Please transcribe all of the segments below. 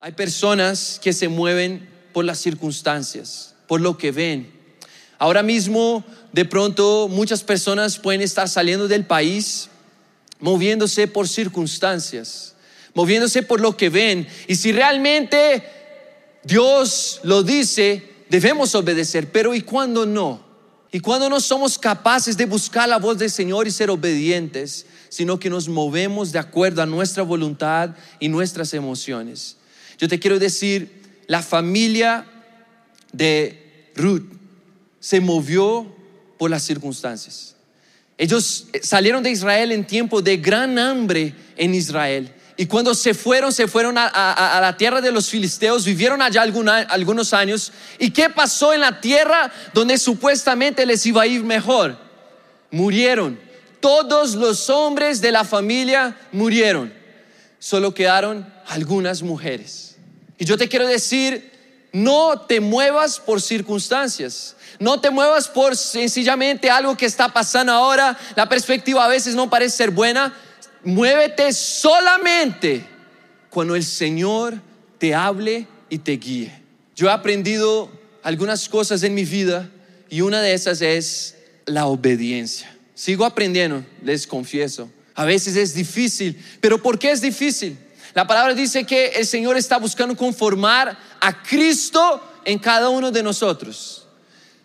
Hay personas que se mueven por las circunstancias, por lo que ven. Ahora mismo, de pronto, muchas personas pueden estar saliendo del país moviéndose por circunstancias, moviéndose por lo que ven. Y si realmente Dios lo dice, debemos obedecer. Pero ¿y cuando no? ¿Y cuando no somos capaces de buscar la voz del Señor y ser obedientes, sino que nos movemos de acuerdo a nuestra voluntad y nuestras emociones? Yo te quiero decir, la familia de Ruth se movió por las circunstancias. Ellos salieron de Israel en tiempo de gran hambre en Israel. Y cuando se fueron, se fueron a, la tierra de los filisteos, vivieron allá algunos años. ¿Y qué pasó en la tierra donde supuestamente les iba a ir mejor? Murieron. Todos los hombres de la familia murieron. Solo quedaron algunas mujeres. Y yo te quiero decir, no te muevas por circunstancias. No te muevas por sencillamente algo que está pasando ahora. La perspectiva a veces no parece ser buena. Muévete solamente cuando el Señor te hable y te guíe. Yo he aprendido algunas cosas en mi vida y una de esas es la obediencia. Sigo aprendiendo, les confieso. A veces es difícil, pero ¿por qué es difícil? La palabra dice que el Señor está buscando conformar a Cristo en cada uno de nosotros.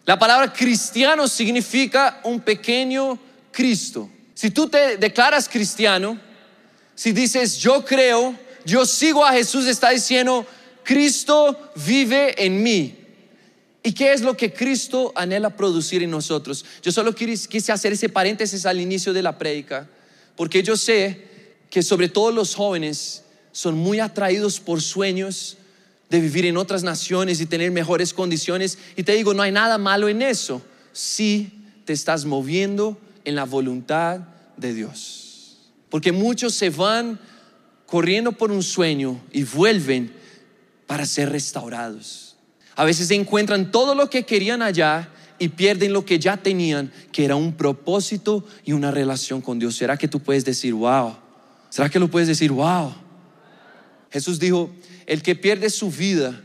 La palabra cristiano significa un pequeño Cristo. Si tú te declaras cristiano, si dices yo creo, yo sigo a Jesús, está diciendo Cristo vive en mí. ¿Y qué es lo que Cristo anhela producir en nosotros? Yo solo quise hacer ese paréntesis al inicio de la prédica, porque yo sé que sobre todo los jóvenes son muy atraídos por sueños de vivir en otras naciones y tener mejores condiciones. Y te digo, no hay nada malo en eso si te estás moviendo en la voluntad de Dios. Porque muchos se van corriendo por un sueño y vuelven para ser restaurados. A veces encuentran todo lo que querían allá y pierden lo que ya tenían, que era un propósito y una relación con Dios. ¿Será que tú puedes decir, wow? ¿Será que lo puedes decir, wow? Jesús dijo, el que pierde su vida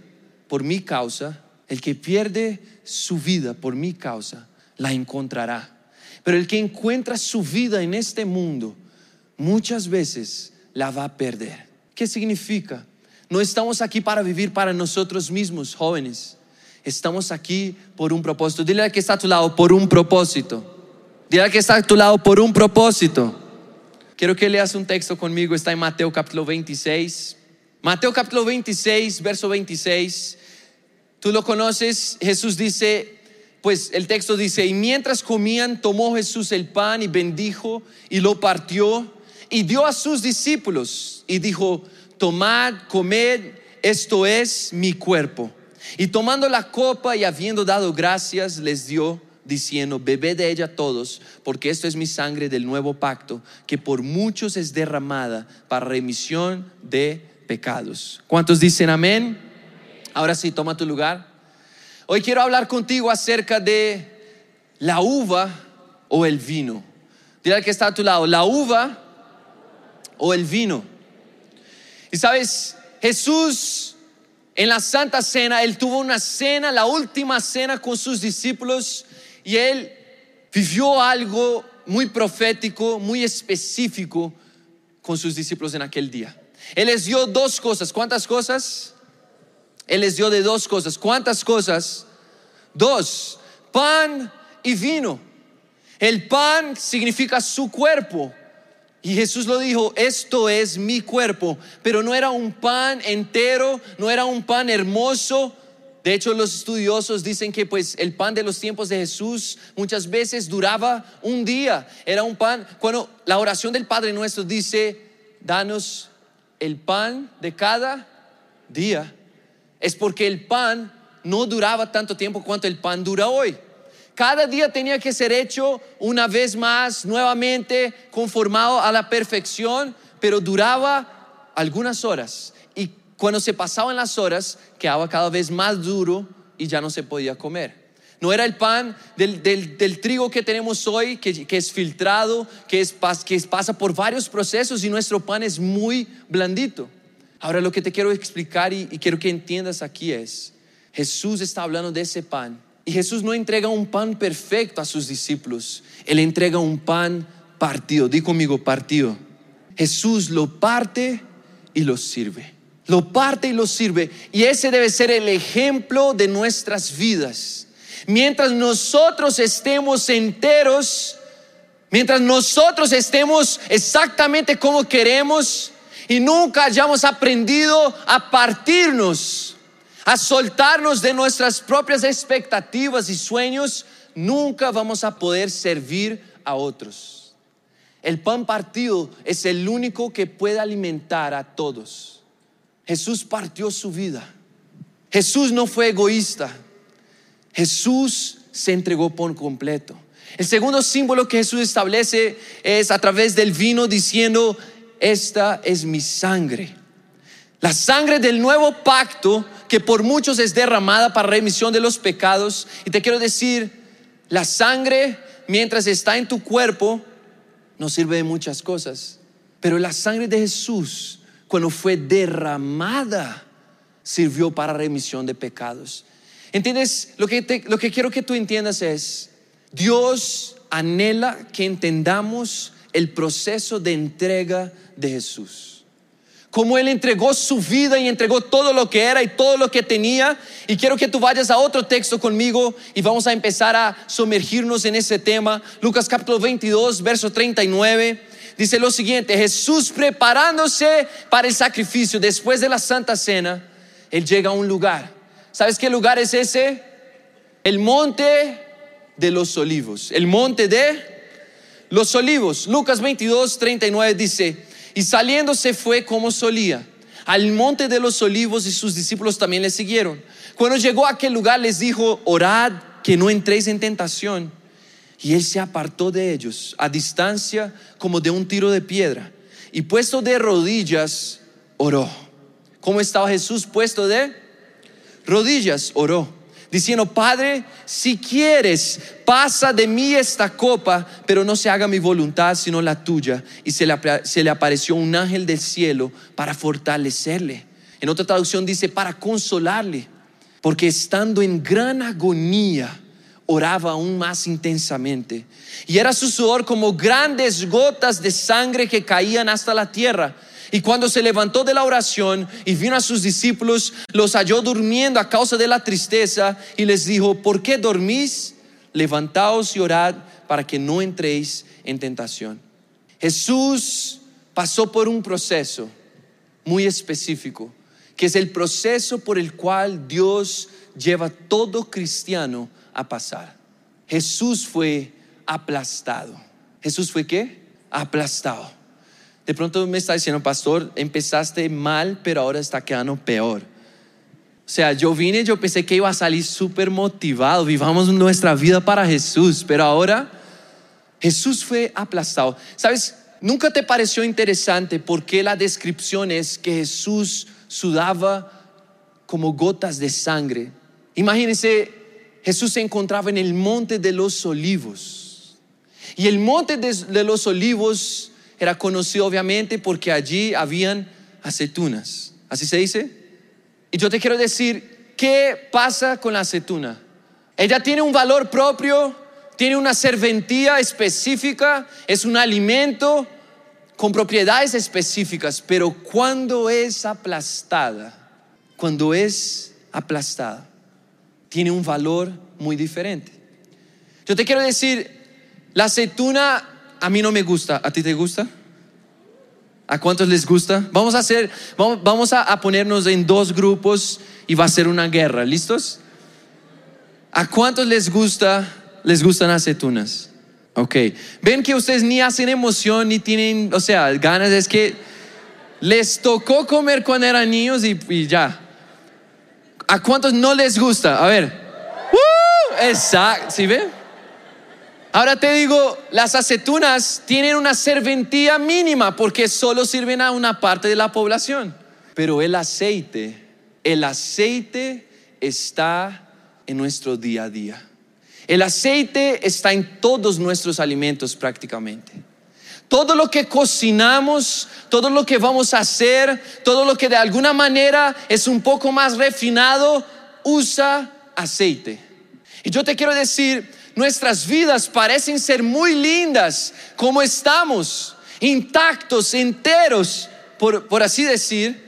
por mi causa, el que pierde su vida por mi causa, la encontrará. Pero el que encuentra su vida en este mundo, muchas veces la va a perder. ¿Qué significa? No estamos aquí para vivir para nosotros mismos, jóvenes. Estamos aquí por un propósito. Dile al que está a tu lado, por un propósito. Dile al que está a tu lado, por un propósito. Quiero que leas un texto conmigo, está en Mateo capítulo 26. Mateo capítulo 26, verso 26. Tú lo conoces, Jesús dice, pues el texto dice, y mientras comían, tomó Jesús el pan y bendijo y lo partió y dio a sus discípulos y dijo, tomad, comed, esto es mi cuerpo. Y tomando la copa y habiendo dado gracias, les dio diciendo, bebed de ella todos, porque esto es mi sangre del nuevo pacto, que por muchos es derramada para remisión de pecados. ¿Cuántos dicen amén? Ahora sí, toma tu lugar. Hoy quiero hablar contigo acerca de la uva o el vino. Dile al que está a tu lado, la uva o el vino. Y sabes, Jesús en la Santa Cena, él tuvo una cena, la última cena con sus discípulos y él vivió algo muy profético, muy específico con sus discípulos en aquel día. Él les dio dos cosas. ¿Cuántas cosas? Él les dio de dos cosas. ¿Cuántas cosas? Dos. Pan y vino. El pan significa su cuerpo. Y Jesús lo dijo, esto es mi cuerpo. Pero no era un pan entero, no era un pan hermoso. De hecho, los estudiosos dicen que pues el pan de los tiempos de Jesús muchas veces duraba un día. Era un pan, cuando la oración del Padre nuestro dice, danos el pan de cada día, es porque el pan no duraba tanto tiempo cuanto el pan dura hoy. Cada día tenía que ser hecho una vez más, nuevamente, conformado a la perfección, pero duraba algunas horas. Y cuando se pasaban las horas, quedaba cada vez más duro y ya no se podía comer. No era el pan del, trigo que tenemos hoy, que, es filtrado, que, es, que pasa por varios procesos y nuestro pan es muy blandito. Ahora lo que te quiero explicar y, y quiero que entiendas aquí es, Jesús está hablando de ese pan. Y Jesús no entrega un pan perfecto a sus discípulos, Él entrega un pan partido. Di conmigo partido. Jesús lo parte y lo sirve. Lo parte y lo sirve. Y ese debe ser el ejemplo de nuestras vidas. Mientras nosotros estemos enteros, mientras nosotros estemos exactamente como queremos y nunca hayamos aprendido a partirnos, a soltarnos de nuestras propias expectativas y sueños, nunca vamos a poder servir a otros. El pan partido es el único que puede alimentar a todos. Jesús partió su vida. Jesús no fue egoísta. Jesús se entregó por completo. El segundo símbolo que Jesús establece es a través del vino diciendo, esta es mi sangre. La sangre del nuevo pacto que por muchos es derramada para remisión de los pecados. Y te quiero decir, la sangre mientras está en tu cuerpo no sirve de muchas cosas. Pero la sangre de Jesús, cuando fue derramada, sirvió para remisión de pecados. ¿Entiendes? Lo que, lo que quiero que tú entiendas es, Dios anhela que entendamos el proceso de entrega de Jesús como Él entregó su vida y entregó todo lo que era y todo lo que tenía. Y quiero que tú vayas a otro texto conmigo y vamos a empezar a sumergirnos en ese tema. Lucas capítulo 22, verso 39. Dice lo siguiente, Jesús preparándose para el sacrificio después de la Santa Cena, Él llega a un lugar. ¿Sabes qué lugar es ese? El monte de los olivos. El monte de los olivos. Lucas 22, 39 dice, y saliendo se fue como solía al monte de los olivos y sus discípulos también le siguieron. Cuando llegó a aquel lugar les dijo, orad que no entréis en tentación. Y él se apartó de ellos a distancia como de un tiro de piedra. Y puesto de rodillas, oró. ¿Cómo estaba Jesús puesto de rodillas? Oró diciendo, Padre, si quieres, pasa de mí esta copa, pero no se haga mi voluntad sino la tuya. Y se le, se le apareció un ángel del cielo para fortalecerle. En otra traducción dice, para consolarle, porque estando en gran agonía, oraba aún más intensamente. Y era su sudor como grandes gotas de sangre que caían hasta la tierra. Y cuando se levantó de la oración y vino a sus discípulos, los halló durmiendo a causa de la tristeza y les dijo, ¿por qué dormís? Levantaos y orad para que no entréis en tentación. Jesús pasó por un proceso muy específico, que es el proceso por el cual Dios lleva todo cristiano a pasar. Jesús fue aplastado. ¿Jesús fue qué? Aplastado. De pronto me está diciendo, pastor, empezaste mal, pero ahora está quedando peor. O sea, yo vine, yo pensé que iba a salir súper motivado, vivamos nuestra vida para Jesús, pero ahora Jesús fue aplastado. ¿Sabes? ¿Nunca te pareció interesante por qué la descripción es que Jesús sudaba como gotas de sangre? Imagínense, Jesús se encontraba en el monte de los olivos. Y el monte de, de los olivos era conocido obviamente porque allí habían aceitunas. ¿Así se dice? Y yo te quiero decir, ¿qué pasa con la aceituna? Ella tiene un valor propio, tiene una serventía específica, es un alimento con propiedades específicas, pero cuando es aplastada, cuando es aplastada, tiene un valor muy diferente. Yo te quiero decir, la aceituna a mí no me gusta. ¿A ti te gusta? ¿A cuántos les gusta? Vamos a hacer, vamos, a, ponernos en dos grupos y va a ser una guerra. ¿Listos? ¿A cuántos les gusta, les gustan aceitunas? Ok. Ven que ustedes ni hacen emoción ni tienen, o sea, ganas. Es que les tocó comer cuando eran niños y, ya. ¿A cuántos no les gusta? A ver. ¡Uh! Exacto. ¿Sí ven? Ahora te digo, las aceitunas tienen una serventía mínima porque solo sirven a una parte de la población. Pero el aceite, el aceite está en nuestro día a día. El aceite está en todos nuestros alimentos prácticamente. Todo lo que cocinamos, todo lo que vamos a hacer, todo lo que de alguna manera es un poco más refinado, usa aceite. Y yo te quiero decir, nuestras vidas parecen ser muy lindas como estamos, intactos, enteros, por, por así decir,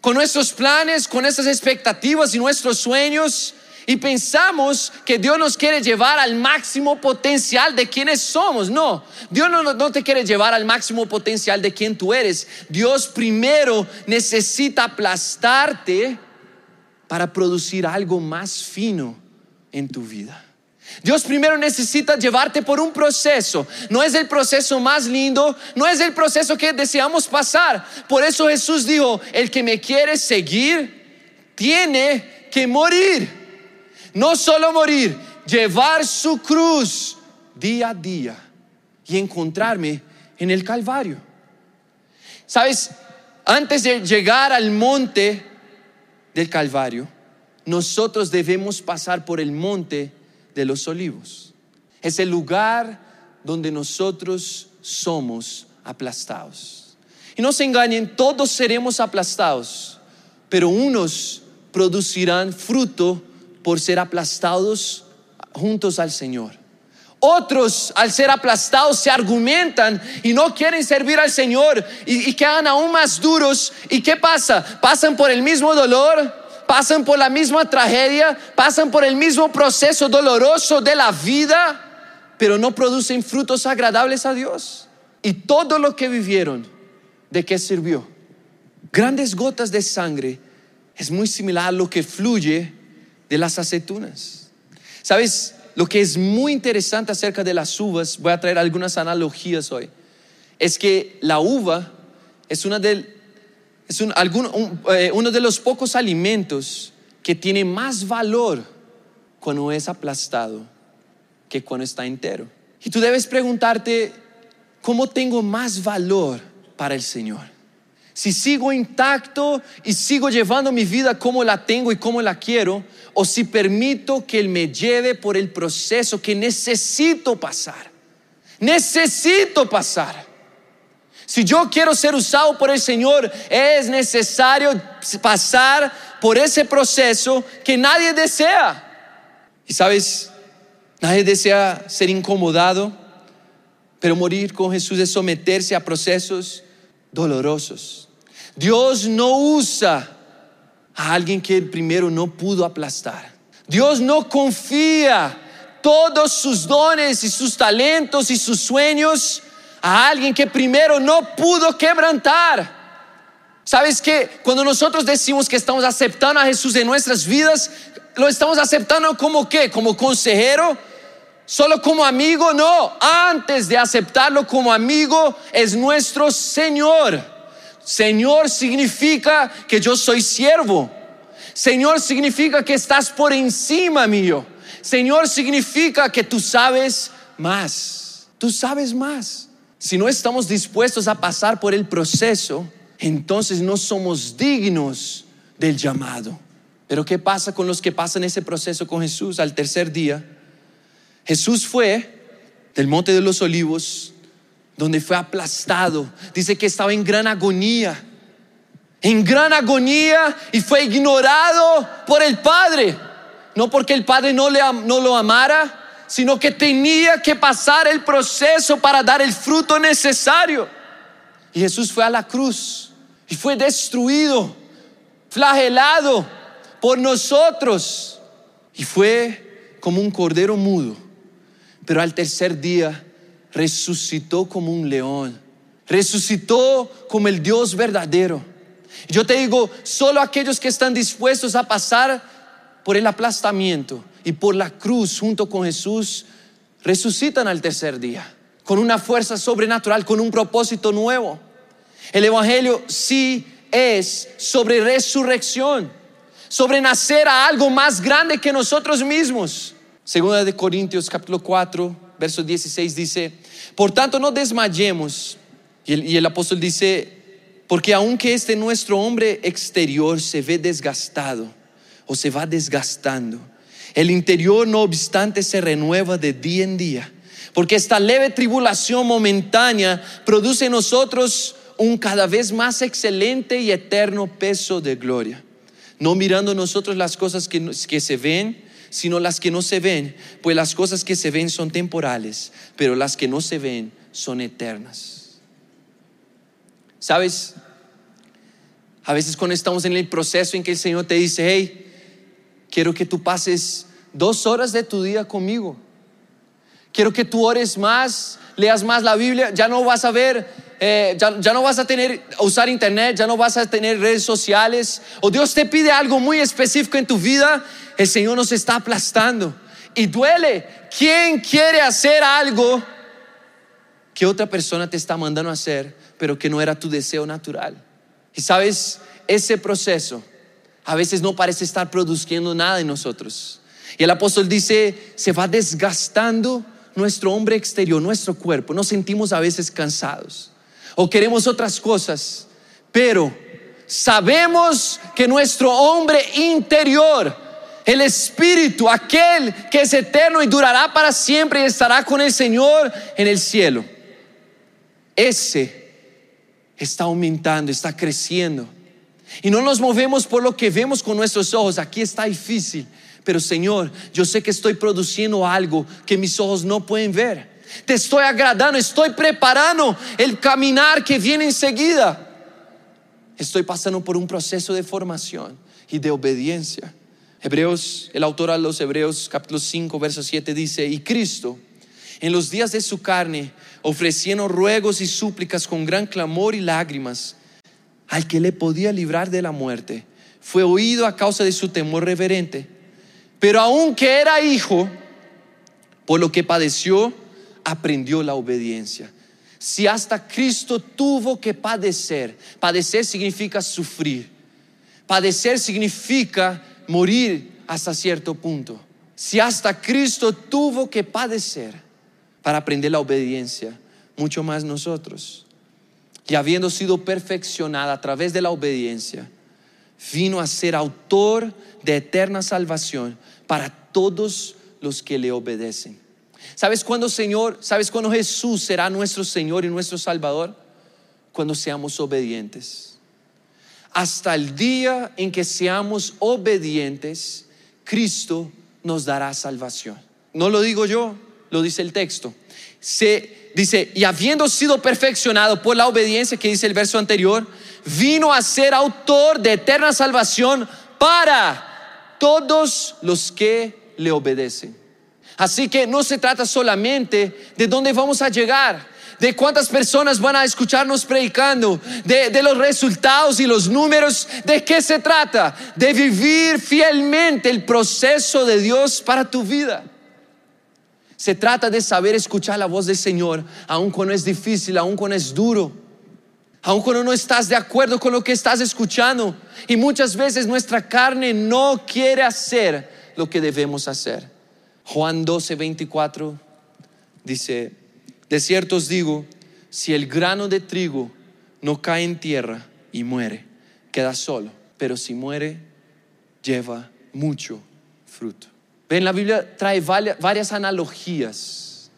con nuestros planes, con nuestras expectativas y nuestros sueños. Y pensamos que Dios nos quiere llevar al máximo potencial de quienes somos. No, Dios no, no, te quiere llevar al máximo potencial de quien tú eres. Dios primero necesita aplastarte para producir algo más fino en tu vida. Dios primero necesita llevarte por un proceso. No es el proceso más lindo, no es el proceso que deseamos pasar. Por eso Jesús dijo, el que me quiere seguir tiene que morir. No solo morir, llevar su cruz día a día y encontrarme en el Calvario. Sabes, antes de llegar al monte del Calvario, nosotros debemos pasar por el monte de los olivos. Es el lugar donde nosotros somos aplastados. Y no se engañen, todos seremos aplastados, pero unos producirán fruto por ser aplastados juntos al Señor. Otros, al ser aplastados, se argumentan y no quieren servir al Señor y, y quedan aún más duros. ¿Y qué pasa? Pasan por el mismo dolor, pasan por la misma tragedia, pasan por el mismo proceso doloroso de la vida, pero no producen frutos agradables a Dios. Y todo lo que vivieron, ¿de qué sirvió? Grandes gotas de sangre es muy similar a lo que fluye de las aceitunas. ¿Sabes? Lo que es muy interesante acerca de las uvas, voy a traer algunas analogías hoy, es que la uva es una de es eh, uno de los pocos alimentos que tiene más valor cuando es aplastado que cuando está entero. Y tú debes preguntarte, ¿cómo tengo más valor para el Señor? Si sigo intacto y sigo llevando mi vida como la tengo y como la quiero, o si permito que Él me lleve por el proceso que necesito pasar. Necesito pasar. Si yo quiero ser usado por el Señor, es necesario pasar por ese proceso que nadie desea. Y sabes, nadie desea ser incomodado, pero morir con Jesús es someterse a procesos dolorosos. Dios no usa a alguien que primero no pudo aplastar. Dios no confía todos sus dones y sus talentos y sus sueños a alguien que primero no pudo quebrantar. ¿Sabes que Cuando nosotros decimos que estamos aceptando a Jesús en nuestras vidas, lo estamos aceptando como qué? Como consejero, solo como amigo, no. Antes de aceptarlo como amigo, es nuestro Señor. Señor significa que yo soy siervo. Señor significa que estás por encima mío. Señor significa que tú sabes más. Tú sabes más. Si no estamos dispuestos a pasar por el proceso, entonces no somos dignos del llamado. Pero ¿qué pasa con los que pasan ese proceso con Jesús al tercer día? Jesús fue del Monte de los Olivos, donde fue aplastado. Dice que estaba en gran agonía, en gran agonía y fue ignorado por el Padre. No porque el Padre no, le, no lo amara, sino que tenía que pasar el proceso para dar el fruto necesario. Y Jesús fue a la cruz y fue destruido, flagelado por nosotros. Y fue como un cordero mudo. Pero al tercer día resucitó como un león. Resucitó como el Dios verdadero. Yo te digo, solo aquellos que están dispuestos a pasar por el aplastamiento, y por la cruz junto con Jesús resucitan al tercer día, con una fuerza sobrenatural, con un propósito nuevo. El Evangelio sí es sobre resurrección, sobre nacer a algo más grande que nosotros mismos. Segunda de Corintios capítulo 4, verso 16 dice, por tanto no desmayemos. Y el, y el apóstol dice, porque aunque este nuestro hombre exterior se ve desgastado o se va desgastando, el interior, no obstante, se renueva de día en día, Porque esta leve tribulación momentánea produce en nosotros un cada vez más excelente y eterno peso de gloria. No mirando nosotros las cosas que, que se ven, sino las que no se ven, pues las cosas que se ven son temporales, pero las que no se ven son eternas. ¿Sabes? A veces cuando estamos en el proceso en que el Señor te dice, hey, quiero que tú pases dos horas de tu día conmigo. Quiero que tú ores más, leas más la Biblia, ya no vas a ver, eh, ya, no vas a tener, usar internet, ya no vas a tener redes sociales, o Dios te pide algo muy específico en tu vida, el Señor nos está aplastando y duele. ¿Quién quiere hacer algo que otra persona te está mandando a hacer, pero que no era tu deseo natural? Y sabes, ese proceso a veces no parece estar produciendo nada en nosotros. Y el apóstol dice, se va desgastando nuestro hombre exterior, nuestro cuerpo. Nos sentimos a veces cansados o queremos otras cosas, pero sabemos que nuestro hombre interior, el espíritu, aquel que es eterno y durará para siempre y estará con el Señor en el cielo, ese está aumentando, está creciendo. Y no nos movemos por lo que vemos con nuestros ojos. Aquí está difícil. Pero Señor, yo sé que estoy produciendo algo que mis ojos no pueden ver. Te estoy agradando, estoy preparando el caminar que viene enseguida. Estoy pasando por un proceso de formación y de obediencia. Hebreos, el autor a los Hebreos capítulo 5, verso 7 dice, y Cristo en los días de su carne, ofreciendo ruegos y súplicas con gran clamor y lágrimas, al que le podía librar de la muerte, fue oído a causa de su temor reverente. Pero aunque era hijo, por lo que padeció, aprendió la obediencia. Si hasta Cristo tuvo que padecer, padecer significa sufrir, padecer significa morir hasta cierto punto. Si hasta Cristo tuvo que padecer, para aprender la obediencia, mucho más nosotros. Y habiendo sido perfeccionada a través de la obediencia, vino a ser autor de eterna salvación para todos los que le obedecen. ¿Sabes cuándo Señor, sabes cuándo Jesús será nuestro Señor y nuestro Salvador? Cuando seamos obedientes. Hasta el día en que seamos obedientes, Cristo nos dará salvación. No lo digo yo, lo dice el texto. Se dice, y habiendo sido perfeccionado por la obediencia que dice el verso anterior, vino a ser autor de eterna salvación para todos los que le obedecen. Así que no se trata solamente de dónde vamos a llegar, de cuántas personas van a escucharnos predicando, de, de, los resultados y los números, de qué se trata, de vivir fielmente el proceso de Dios para tu vida. Se trata de saber escuchar la voz del Señor, aun cuando es difícil, aun cuando es duro, aun cuando no estás de acuerdo con lo que estás escuchando. Y muchas veces nuestra carne no quiere hacer lo que debemos hacer. Juan 12, 24 dice, de cierto os digo, si el grano de trigo no cae en tierra y muere, queda solo, pero si muere, lleva mucho fruto. Ven, la Biblia trae varias analogías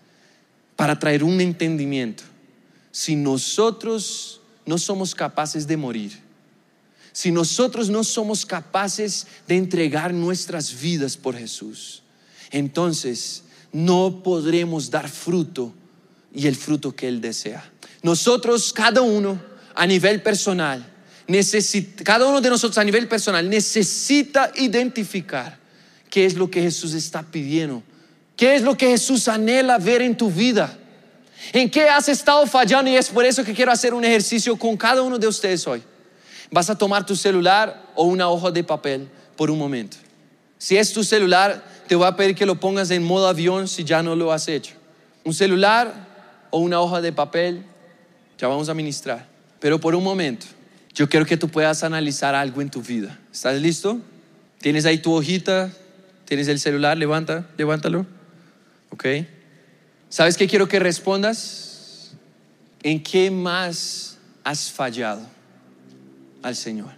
para traer un entendimiento. Si nosotros no somos capaces de morir, si nosotros no somos capaces de entregar nuestras vidas por Jesús, entonces no podremos dar fruto y el fruto que Él desea. Nosotros, cada uno a nivel personal, cada uno de nosotros a nivel personal necesita identificar qué es lo que Jesús está pidiendo, qué es lo que Jesús anhela ver en tu vida, en qué has estado fallando y es por eso que quiero hacer un ejercicio con cada uno de ustedes hoy. Vas a tomar tu celular o una hoja de papel por un momento. Si es tu celular, te voy a pedir que lo pongas en modo avión si ya no lo has hecho. Un celular o una hoja de papel, ya vamos a ministrar. Pero por un momento, yo quiero que tú puedas analizar algo en tu vida. ¿Estás listo? ¿Tienes ahí tu hojita, ¿Tienes el celular? Levanta, levántalo. ¿Ok? ¿Sabes qué quiero que respondas? ¿En qué más has fallado al Señor?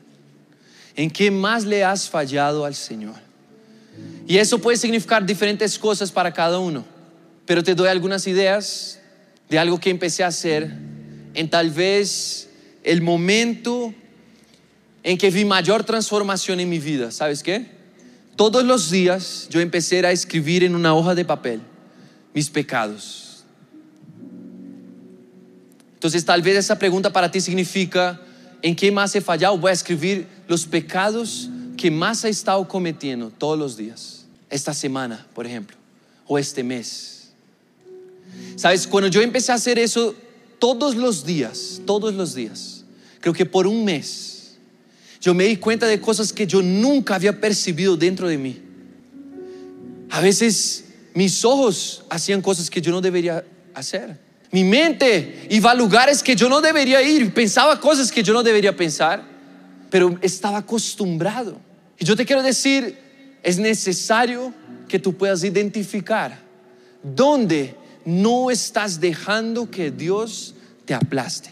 ¿En qué más le has fallado al Señor? Y eso puede significar diferentes cosas para cada uno. pero te doy algunas ideas de algo que empecé a hacer en tal vez el momento en que vi mayor transformación en mi vida. ¿Sabes qué? Todos los días yo empecé a escribir en una hoja de papel mis pecados. Entonces tal vez esa pregunta para ti significa, ¿en qué más he fallado? Voy a escribir los pecados que más he estado cometiendo todos los días. Esta semana, por ejemplo, o este mes. Sabes, cuando yo empecé a hacer eso todos los días, todos los días, creo que por un mes, yo me di cuenta de cosas que yo nunca había percibido dentro de mí. A veces mis ojos hacían cosas que yo no debería hacer. Mi mente iba a lugares que yo no debería ir, pensaba cosas que yo no debería pensar, pero estaba acostumbrado. Y yo te quiero decir, es necesario que tú puedas identificar dónde no estás dejando que Dios te aplaste.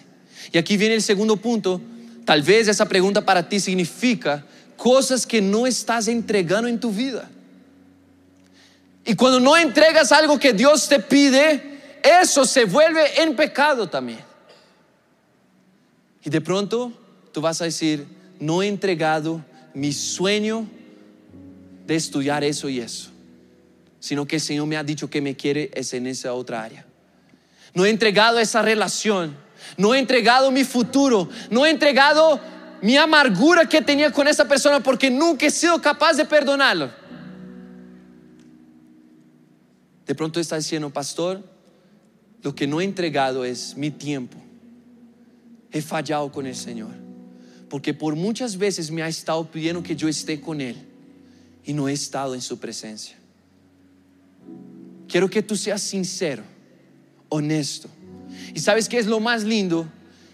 Y aquí viene el segundo punto. Tal vez esa pregunta para ti significa cosas que no estás entregando en tu vida. Y cuando no entregas algo que Dios te pide, eso se vuelve en pecado también. Y de pronto tú vas a decir, no he entregado mi sueño de estudiar eso y eso, sino que el Señor me ha dicho que me quiere es en esa otra área. No he entregado esa relación, no he entregado mi futuro, no he entregado mi amargura que tenía con esa persona porque nunca he sido capaz de perdonarlo. De pronto está diciendo, pastor, lo que no he entregado es mi tiempo. He fallado con el Señor. Porque por muchas veces me ha estado pidiendo que yo esté con Él y no he estado en su presencia. Quiero que tú seas sincero, honesto. Y sabes qué es lo más lindo?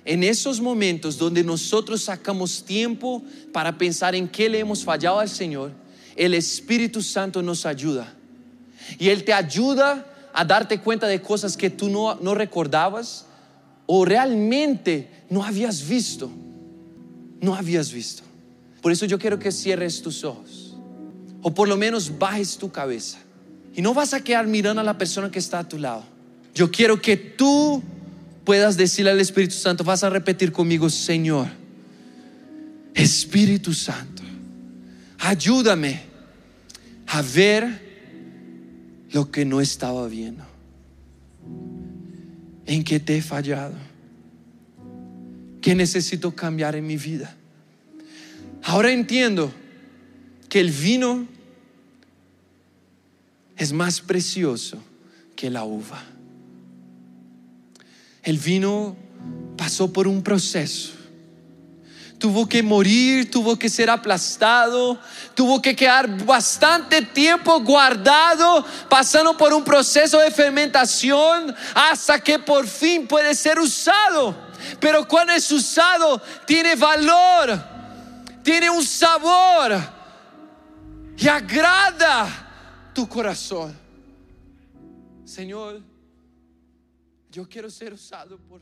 En esos momentos donde nosotros sacamos tiempo para pensar en qué le hemos fallado al Señor, el Espíritu Santo nos ayuda. Y Él te ayuda a darte cuenta de cosas que tú no, no recordabas o realmente no habías visto. No habías visto. Por eso yo quiero que cierres tus ojos. O por lo menos bajes tu cabeza. Y no vas a quedar mirando a la persona que está a tu lado. Yo quiero que tú puedas decirle al Espíritu Santo, vas a repetir conmigo, Señor, Espíritu Santo, ayúdame a ver lo que no estaba viendo. ¿En qué te he fallado? ¿Qué necesito cambiar en mi vida? Ahora entiendo que el vino es más precioso que la uva. El vino pasó por un proceso tuvo que morir, tuvo que ser aplastado, tuvo que quedar bastante tiempo guardado, pasando por un proceso de fermentación hasta que por fin puede ser usado. Pero cuando es usado, tiene valor, tiene un sabor y agrada tu corazón. Señor, yo quiero ser usado por.